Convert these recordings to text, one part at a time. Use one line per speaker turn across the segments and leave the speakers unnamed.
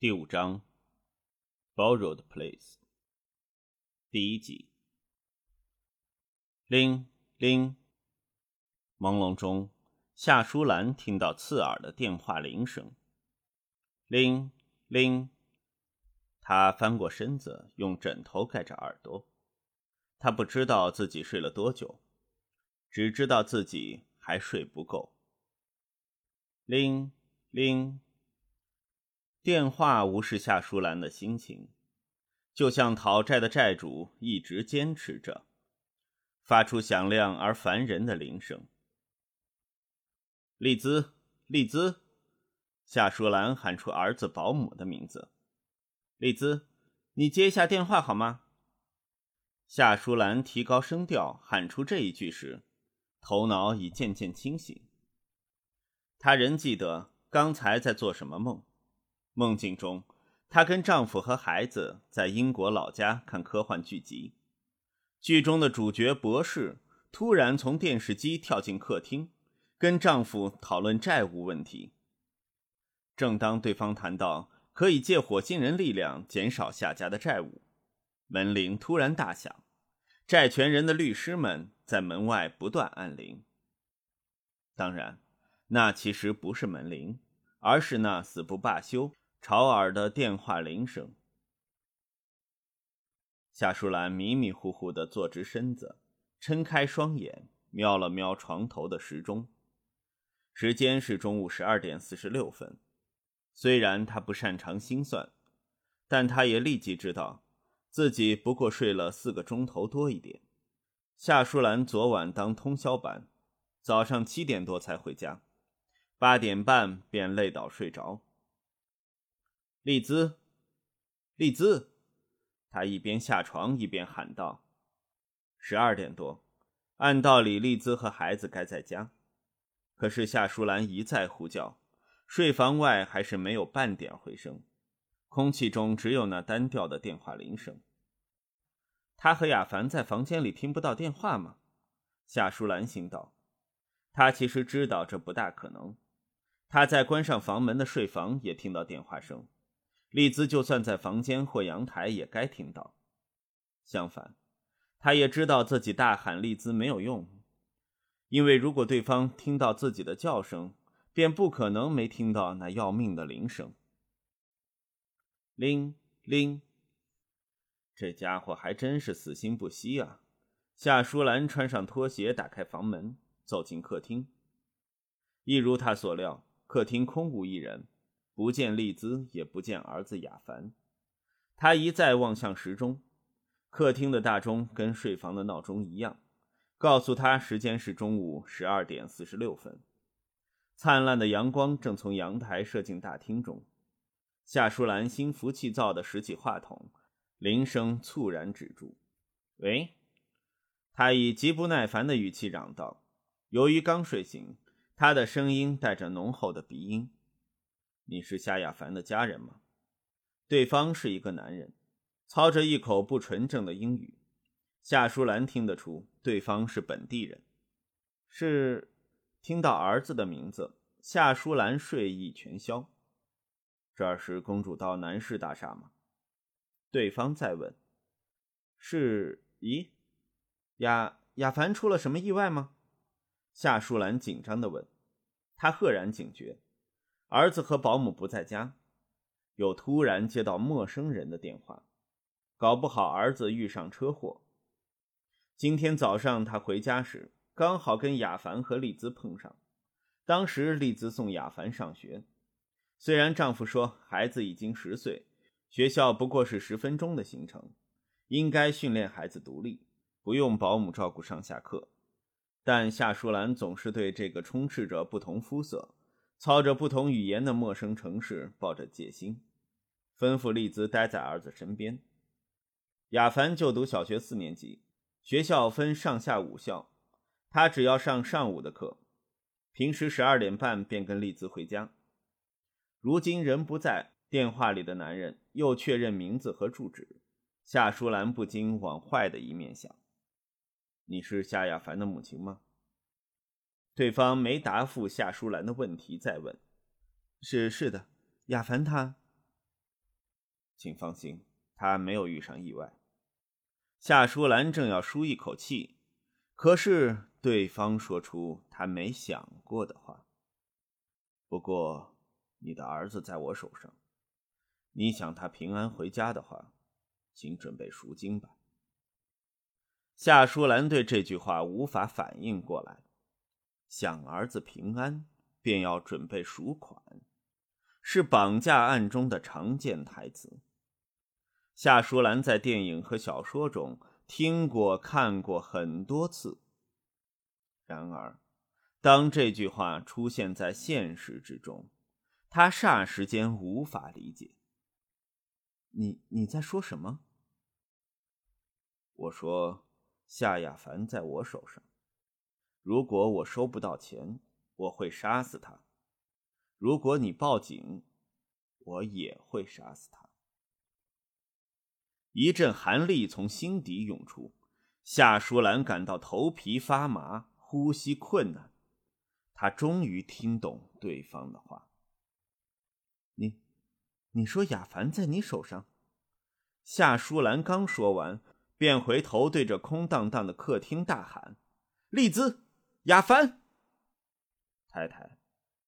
第五章，Borrowed Place，第一集。铃铃，朦胧中，夏淑兰听到刺耳的电话铃声。铃铃，她翻过身子，用枕头盖着耳朵。她不知道自己睡了多久，只知道自己还睡不够。铃铃。电话无视夏淑兰的心情，就像讨债的债主一直坚持着，发出响亮而烦人的铃声。丽兹，丽兹，夏淑兰喊出儿子保姆的名字。丽兹，你接一下电话好吗？夏淑兰提高声调喊出这一句时，头脑已渐渐清醒。她仍记得刚才在做什么梦。梦境中，她跟丈夫和孩子在英国老家看科幻剧集。剧中的主角博士突然从电视机跳进客厅，跟丈夫讨论债务问题。正当对方谈到可以借火星人力量减少下家的债务，门铃突然大响，债权人的律师们在门外不断按铃。当然，那其实不是门铃，而是那死不罢休。吵耳的电话铃声。夏淑兰迷迷糊糊地坐直身子，撑开双眼，瞄了瞄床头的时钟，时间是中午十二点四十六分。虽然她不擅长心算，但她也立即知道，自己不过睡了四个钟头多一点。夏淑兰昨晚当通宵班，早上七点多才回家，八点半便累倒睡着。丽兹，丽兹，他一边下床一边喊道：“十二点多，按道理丽兹和孩子该在家，可是夏淑兰一再呼叫，睡房外还是没有半点回声，空气中只有那单调的电话铃声。他和亚凡在房间里听不到电话吗？”夏淑兰心道。他其实知道这不大可能，他在关上房门的睡房也听到电话声。丽兹就算在房间或阳台，也该听到。相反，他也知道自己大喊丽兹没有用，因为如果对方听到自己的叫声，便不可能没听到那要命的铃声。铃铃，这家伙还真是死心不息啊！夏淑兰穿上拖鞋，打开房门，走进客厅。一如他所料，客厅空无一人。不见丽兹，也不见儿子亚凡。他一再望向时钟，客厅的大钟跟睡房的闹钟一样，告诉他时间是中午十二点四十六分。灿烂的阳光正从阳台射进大厅中。夏淑兰心浮气躁地拾起话筒，铃声猝然止住。“喂！”他以极不耐烦的语气嚷道。由于刚睡醒，他的声音带着浓厚的鼻音。你是夏亚凡的家人吗？对方是一个男人，操着一口不纯正的英语。夏淑兰听得出对方是本地人。是，听到儿子的名字，夏淑兰睡意全消。这儿是公主道南市大厦吗？对方再问。是？咦，亚亚凡出了什么意外吗？夏淑兰紧张地问。他赫然警觉。儿子和保姆不在家，又突然接到陌生人的电话，搞不好儿子遇上车祸。今天早上他回家时，刚好跟亚凡和丽兹碰上。当时丽兹送亚凡上学，虽然丈夫说孩子已经十岁，学校不过是十分钟的行程，应该训练孩子独立，不用保姆照顾上下课，但夏淑兰总是对这个充斥着不同肤色。操着不同语言的陌生城市，抱着戒心，吩咐丽兹待在儿子身边。亚凡就读小学四年级，学校分上下午校，他只要上上午的课，平时十二点半便跟丽兹回家。如今人不在，电话里的男人又确认名字和住址，夏淑兰不禁往坏的一面想：你是夏亚凡的母亲吗？对方没答复夏淑兰的问题，再问：“是是的，亚凡他。”请放心，他没有遇上意外。夏淑兰正要舒一口气，可是对方说出他没想过的话。不过，你的儿子在我手上，你想他平安回家的话，请准备赎金吧。夏淑兰对这句话无法反应过来，想儿子平安便要准备赎款，是绑架案中的常见台词。夏淑兰在电影和小说中听过、看过很多次，然而，当这句话出现在现实之中，她霎时间无法理解。你你在说什么？我说。夏亚凡在我手上，如果我收不到钱，我会杀死他；如果你报警，我也会杀死他。一阵寒力从心底涌出，夏淑兰感到头皮发麻，呼吸困难。她终于听懂对方的话：“你，你说亚凡在你手上？”夏淑兰刚说完。便回头对着空荡荡的客厅大喊：“丽兹，亚凡，太太，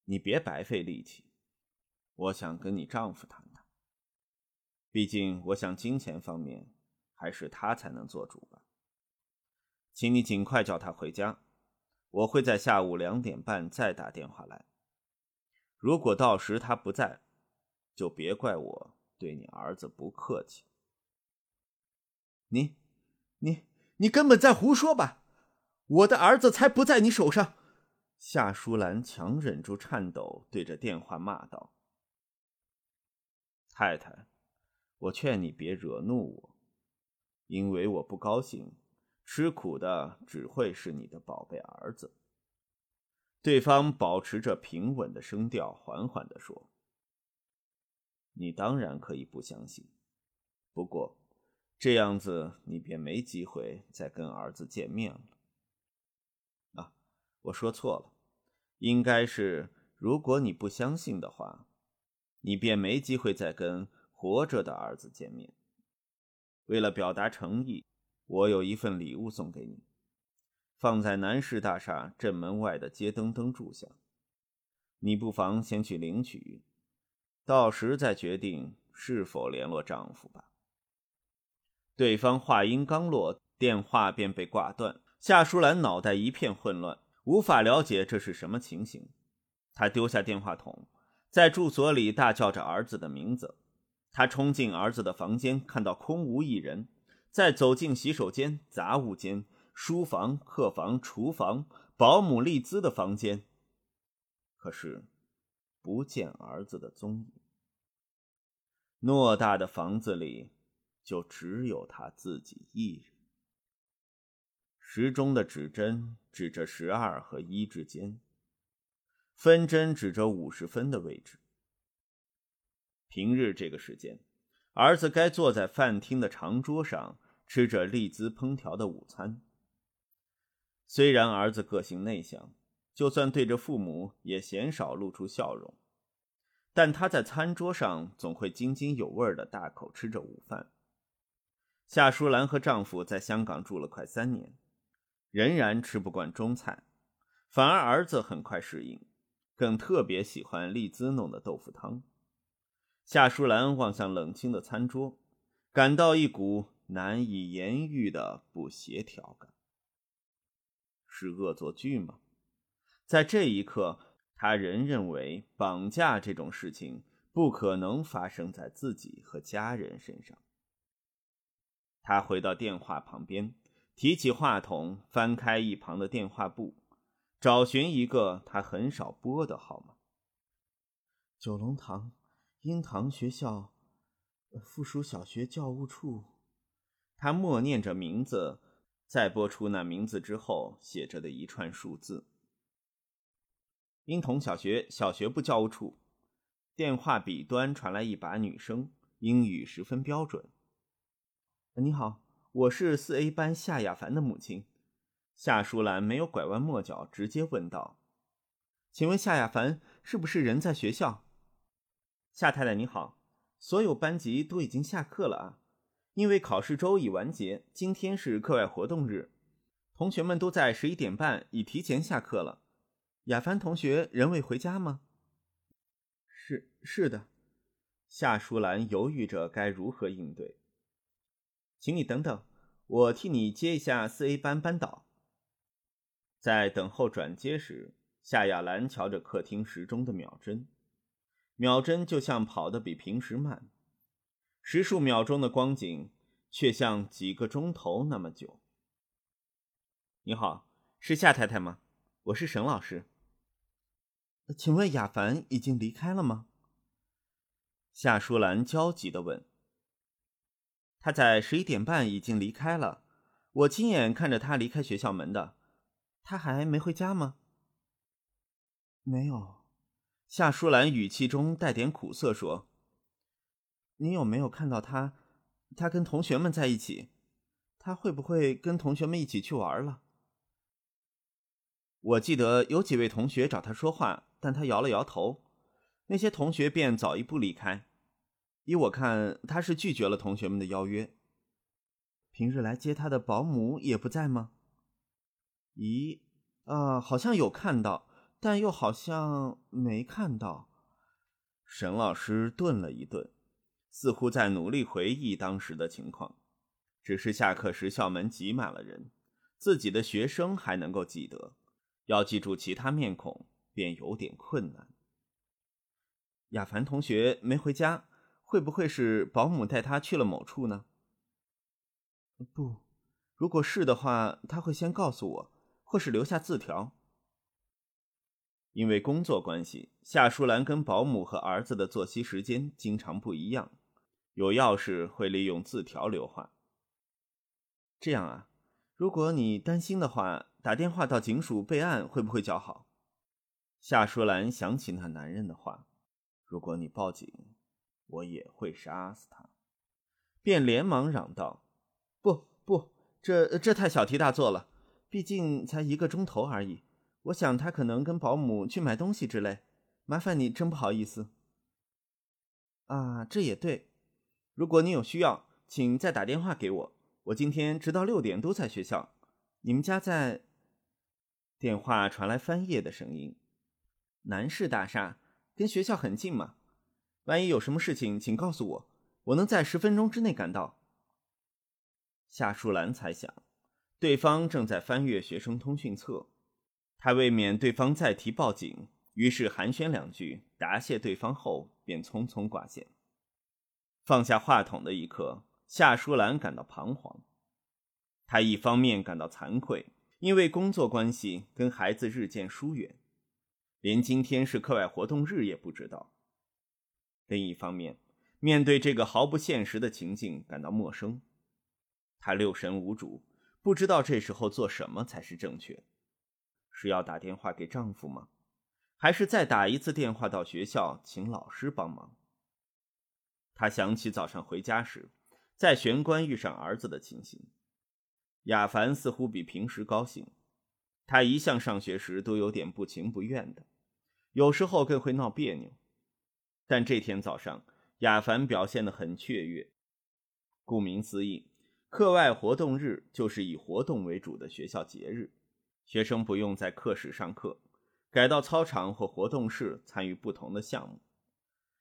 你别白费力气，我想跟你丈夫谈谈。毕竟，我想金钱方面还是他才能做主吧。请你尽快叫他回家，我会在下午两点半再打电话来。如果到时他不在，就别怪我对你儿子不客气。你。”你你根本在胡说吧！我的儿子才不在你手上！夏淑兰强忍住颤抖，对着电话骂道：“太太，我劝你别惹怒我，因为我不高兴，吃苦的只会是你的宝贝儿子。”对方保持着平稳的声调，缓缓地说：“你当然可以不相信，不过……”这样子，你便没机会再跟儿子见面了。我说错了，应该是如果你不相信的话，你便没机会再跟活着的儿子见面。为了表达诚意，我有一份礼物送给你，放在南市大厦正门外的街灯灯柱下。你不妨先去领取，到时再决定是否联络丈夫吧。对方话音刚落，电话便被挂断。夏淑兰脑袋一片混乱，无法了解这是什么情形。他丢下电话筒，在住所里大叫着儿子的名字。他冲进儿子的房间，看到空无一人，再走进洗手间、杂物间、书房、客房、厨房、保姆丽兹的房间，可是不见儿子的踪影。偌大的房子里。就只有他自己一人。时钟的指针指着十二和一之间，分针指着五十分的位置。平日这个时间，儿子该坐在饭厅的长桌上吃着丽兹烹调的午餐。虽然儿子个性内向，就算对着父母也鲜少露出笑容，但他在餐桌上总会津津有味的大口吃着午饭。夏淑兰和丈夫在香港住了快三年，仍然吃不惯中菜，反而儿子很快适应，更特别喜欢丽兹弄的豆腐汤。夏淑兰望向冷清的餐桌，感到一股难以言喻的不协调感。是恶作剧吗？在这一刻，他仍认为绑架这种事情不可能发生在自己和家人身上。他回到电话旁边，提起话筒，翻开一旁的电话簿，找寻一个他很少拨的号码。九龙塘鹰塘学校附属小学教务处。他默念着名字，再拨出那名字之后写着的一串数字。婴童小学小学部教务处。电话彼端传来一把女声，英语十分标准。你好，我是四 A 班夏亚凡的母亲。夏淑兰没有拐弯抹角，直接问道：“请问夏亚凡是不是人在学校？”夏太太你好，所有班级都已经下课了啊，因为考试周已完结，今天是课外活动日，同学们都在十一点半已提前下课了。亚凡同学仍未回家吗？是是的。夏淑兰犹豫着该如何应对。请你等等，我替你接一下四 A 班班导。在等候转接时，夏亚兰瞧着客厅时钟的秒针，秒针就像跑得比平时慢，十数秒钟的光景却像几个钟头那么久。你好，是夏太太吗？我是沈老师。请问亚凡已经离开了吗？夏淑兰焦急地问：“他在十一点半已经离开了，我亲眼看着他离开学校门的。他还没回家吗？”“没有。”夏淑兰语气中带点苦涩说：“你有没有看到他？他跟同学们在一起？他会不会跟同学们一起去玩了？”我记得有几位同学找他说话，但他摇了摇头。那些同学便早一步离开。依我看，他是拒绝了同学们的邀约。平日来接他的保姆也不在吗？咦，啊，好像有看到，但又好像没看到。沈老师顿了一顿，似乎在努力回忆当时的情况。只是下课时校门挤满了人，自己的学生还能够记得，要记住其他面孔便有点困难。亚凡同学没回家，会不会是保姆带他去了某处呢？不，如果是的话，他会先告诉我，或是留下字条。因为工作关系，夏淑兰跟保姆和儿子的作息时间经常不一样，有钥匙会利用字条留话。这样啊，如果你担心的话，打电话到警署备案会不会较好？夏淑兰想起那男人的话。如果你报警，我也会杀死他。便连忙嚷道：“不不，这这太小题大做了，毕竟才一个钟头而已。我想他可能跟保姆去买东西之类。麻烦你，真不好意思。”啊，这也对。如果你有需要，请再打电话给我。我今天直到六点都在学校。你们家在？电话传来翻页的声音。南市大厦。跟学校很近嘛，万一有什么事情，请告诉我，我能在十分钟之内赶到。夏淑兰猜想，对方正在翻阅学生通讯册，她为免对方再提报警，于是寒暄两句，答谢对方后便匆匆挂线。放下话筒的一刻，夏淑兰感到彷徨。她一方面感到惭愧，因为工作关系跟孩子日渐疏远。连今天是课外活动日也不知道。另一方面，面对这个毫不现实的情境感到陌生，他六神无主，不知道这时候做什么才是正确。是要打电话给丈夫吗？还是再打一次电话到学校请老师帮忙？他想起早上回家时，在玄关遇上儿子的情形。亚凡似乎比平时高兴。他一向上学时都有点不情不愿的，有时候更会闹别扭。但这天早上，亚凡表现得很雀跃。顾名思义，课外活动日就是以活动为主的学校节日，学生不用在课室上课，改到操场或活动室参与不同的项目，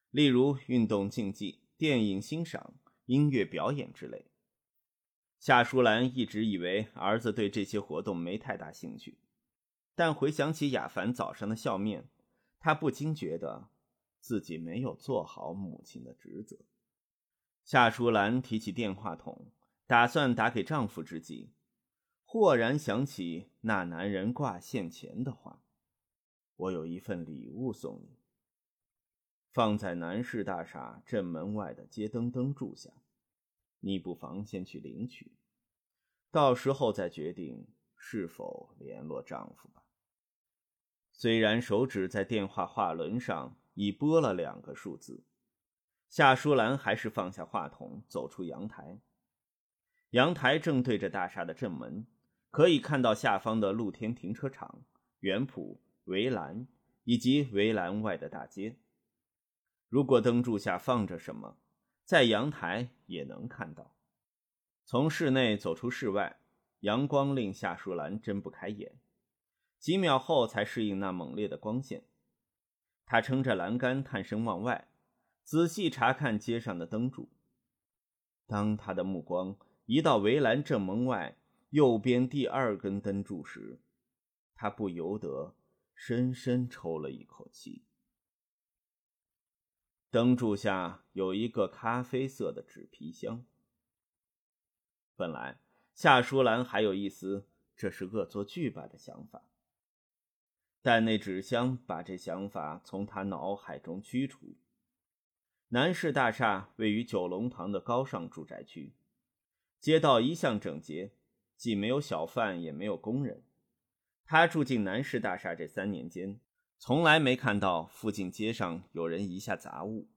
例如运动竞技、电影欣赏、音乐表演之类。夏淑兰一直以为儿子对这些活动没太大兴趣，但回想起亚凡早上的笑面，她不禁觉得自己没有做好母亲的职责。夏淑兰提起电话筒，打算打给丈夫之际，豁然想起那男人挂线前的话：“我有一份礼物送你，放在南市大厦正门外的街灯灯柱下。”你不妨先去领取，到时候再决定是否联络丈夫吧。虽然手指在电话话轮上已拨了两个数字，夏淑兰还是放下话筒，走出阳台。阳台正对着大厦的正门，可以看到下方的露天停车场、园圃、围栏以及围栏外的大街。如果灯柱下放着什么，在阳台也能看到。从室内走出室外，阳光令夏淑兰睁不开眼，几秒后才适应那猛烈的光线。他撑着栏杆，探身往外，仔细查看街上的灯柱。当他的目光移到围栏正门外右边第二根灯柱时，他不由得深深抽了一口气。灯柱下有一个咖啡色的纸皮箱。本来夏淑兰还有一丝这是恶作剧吧的想法。但那纸箱把这想法从他脑海中驱除。南市大厦位于九龙塘的高尚住宅区，街道一向整洁，既没有小贩，也没有工人。他住进南市大厦这三年间，从来没看到附近街上有人遗下杂物。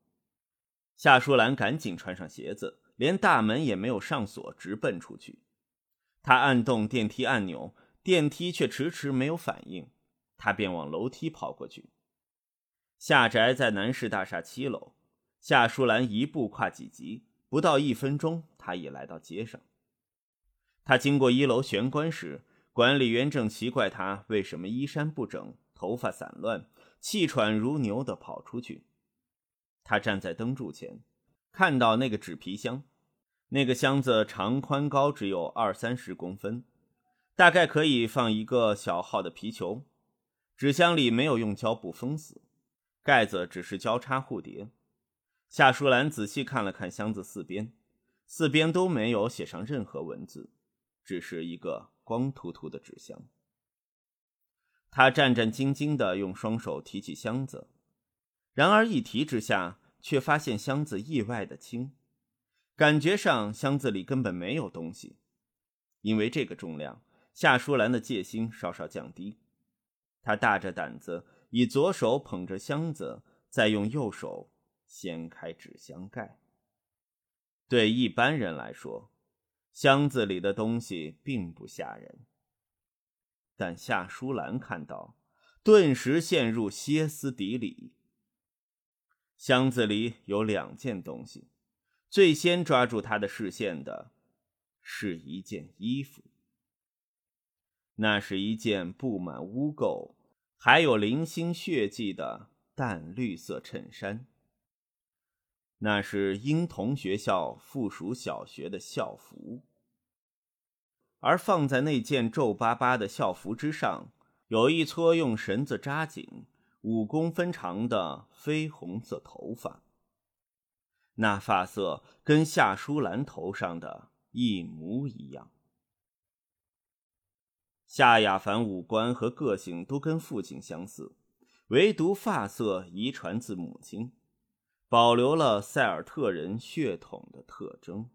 夏淑兰赶紧穿上鞋子，连大门也没有上锁，直奔出去。他按动电梯按钮，电梯却迟迟没有反应。他便往楼梯跑过去。夏宅在南市大厦七楼。夏淑兰一步跨几级，不到一分钟，他已来到街上。他经过一楼玄关时，管理员正奇怪他为什么衣衫不整、头发散乱、气喘如牛地跑出去。他站在灯柱前，看到那个纸皮箱。那个箱子长宽高只有二三十公分，大概可以放一个小号的皮球。纸箱里没有用胶布封死，盖子只是交叉互叠。夏淑兰仔细看了看箱子四边，四边都没有写上任何文字，只是一个光秃秃的纸箱。他战战兢兢地用双手提起箱子，然而一提之下，却发现箱子意外的轻，感觉上箱子里根本没有东西。因为这个重量，夏淑兰的戒心稍稍降低。他大着胆子，以左手捧着箱子，再用右手掀开纸箱盖。对一般人来说，箱子里的东西并不吓人，但夏淑兰看到，顿时陷入歇斯底里。箱子里有两件东西，最先抓住他的视线的，是一件衣服。那是一件布满污垢，还有零星血迹的淡绿色衬衫。那是婴童学校附属小学的校服，而放在那件皱巴巴的校服之上，有一撮用绳子扎紧、五公分长的绯红色头发。那发色跟夏淑兰头上的一模一样。夏亚凡五官和个性都跟父亲相似，唯独发色遗传自母亲，保留了塞尔特人血统的特征。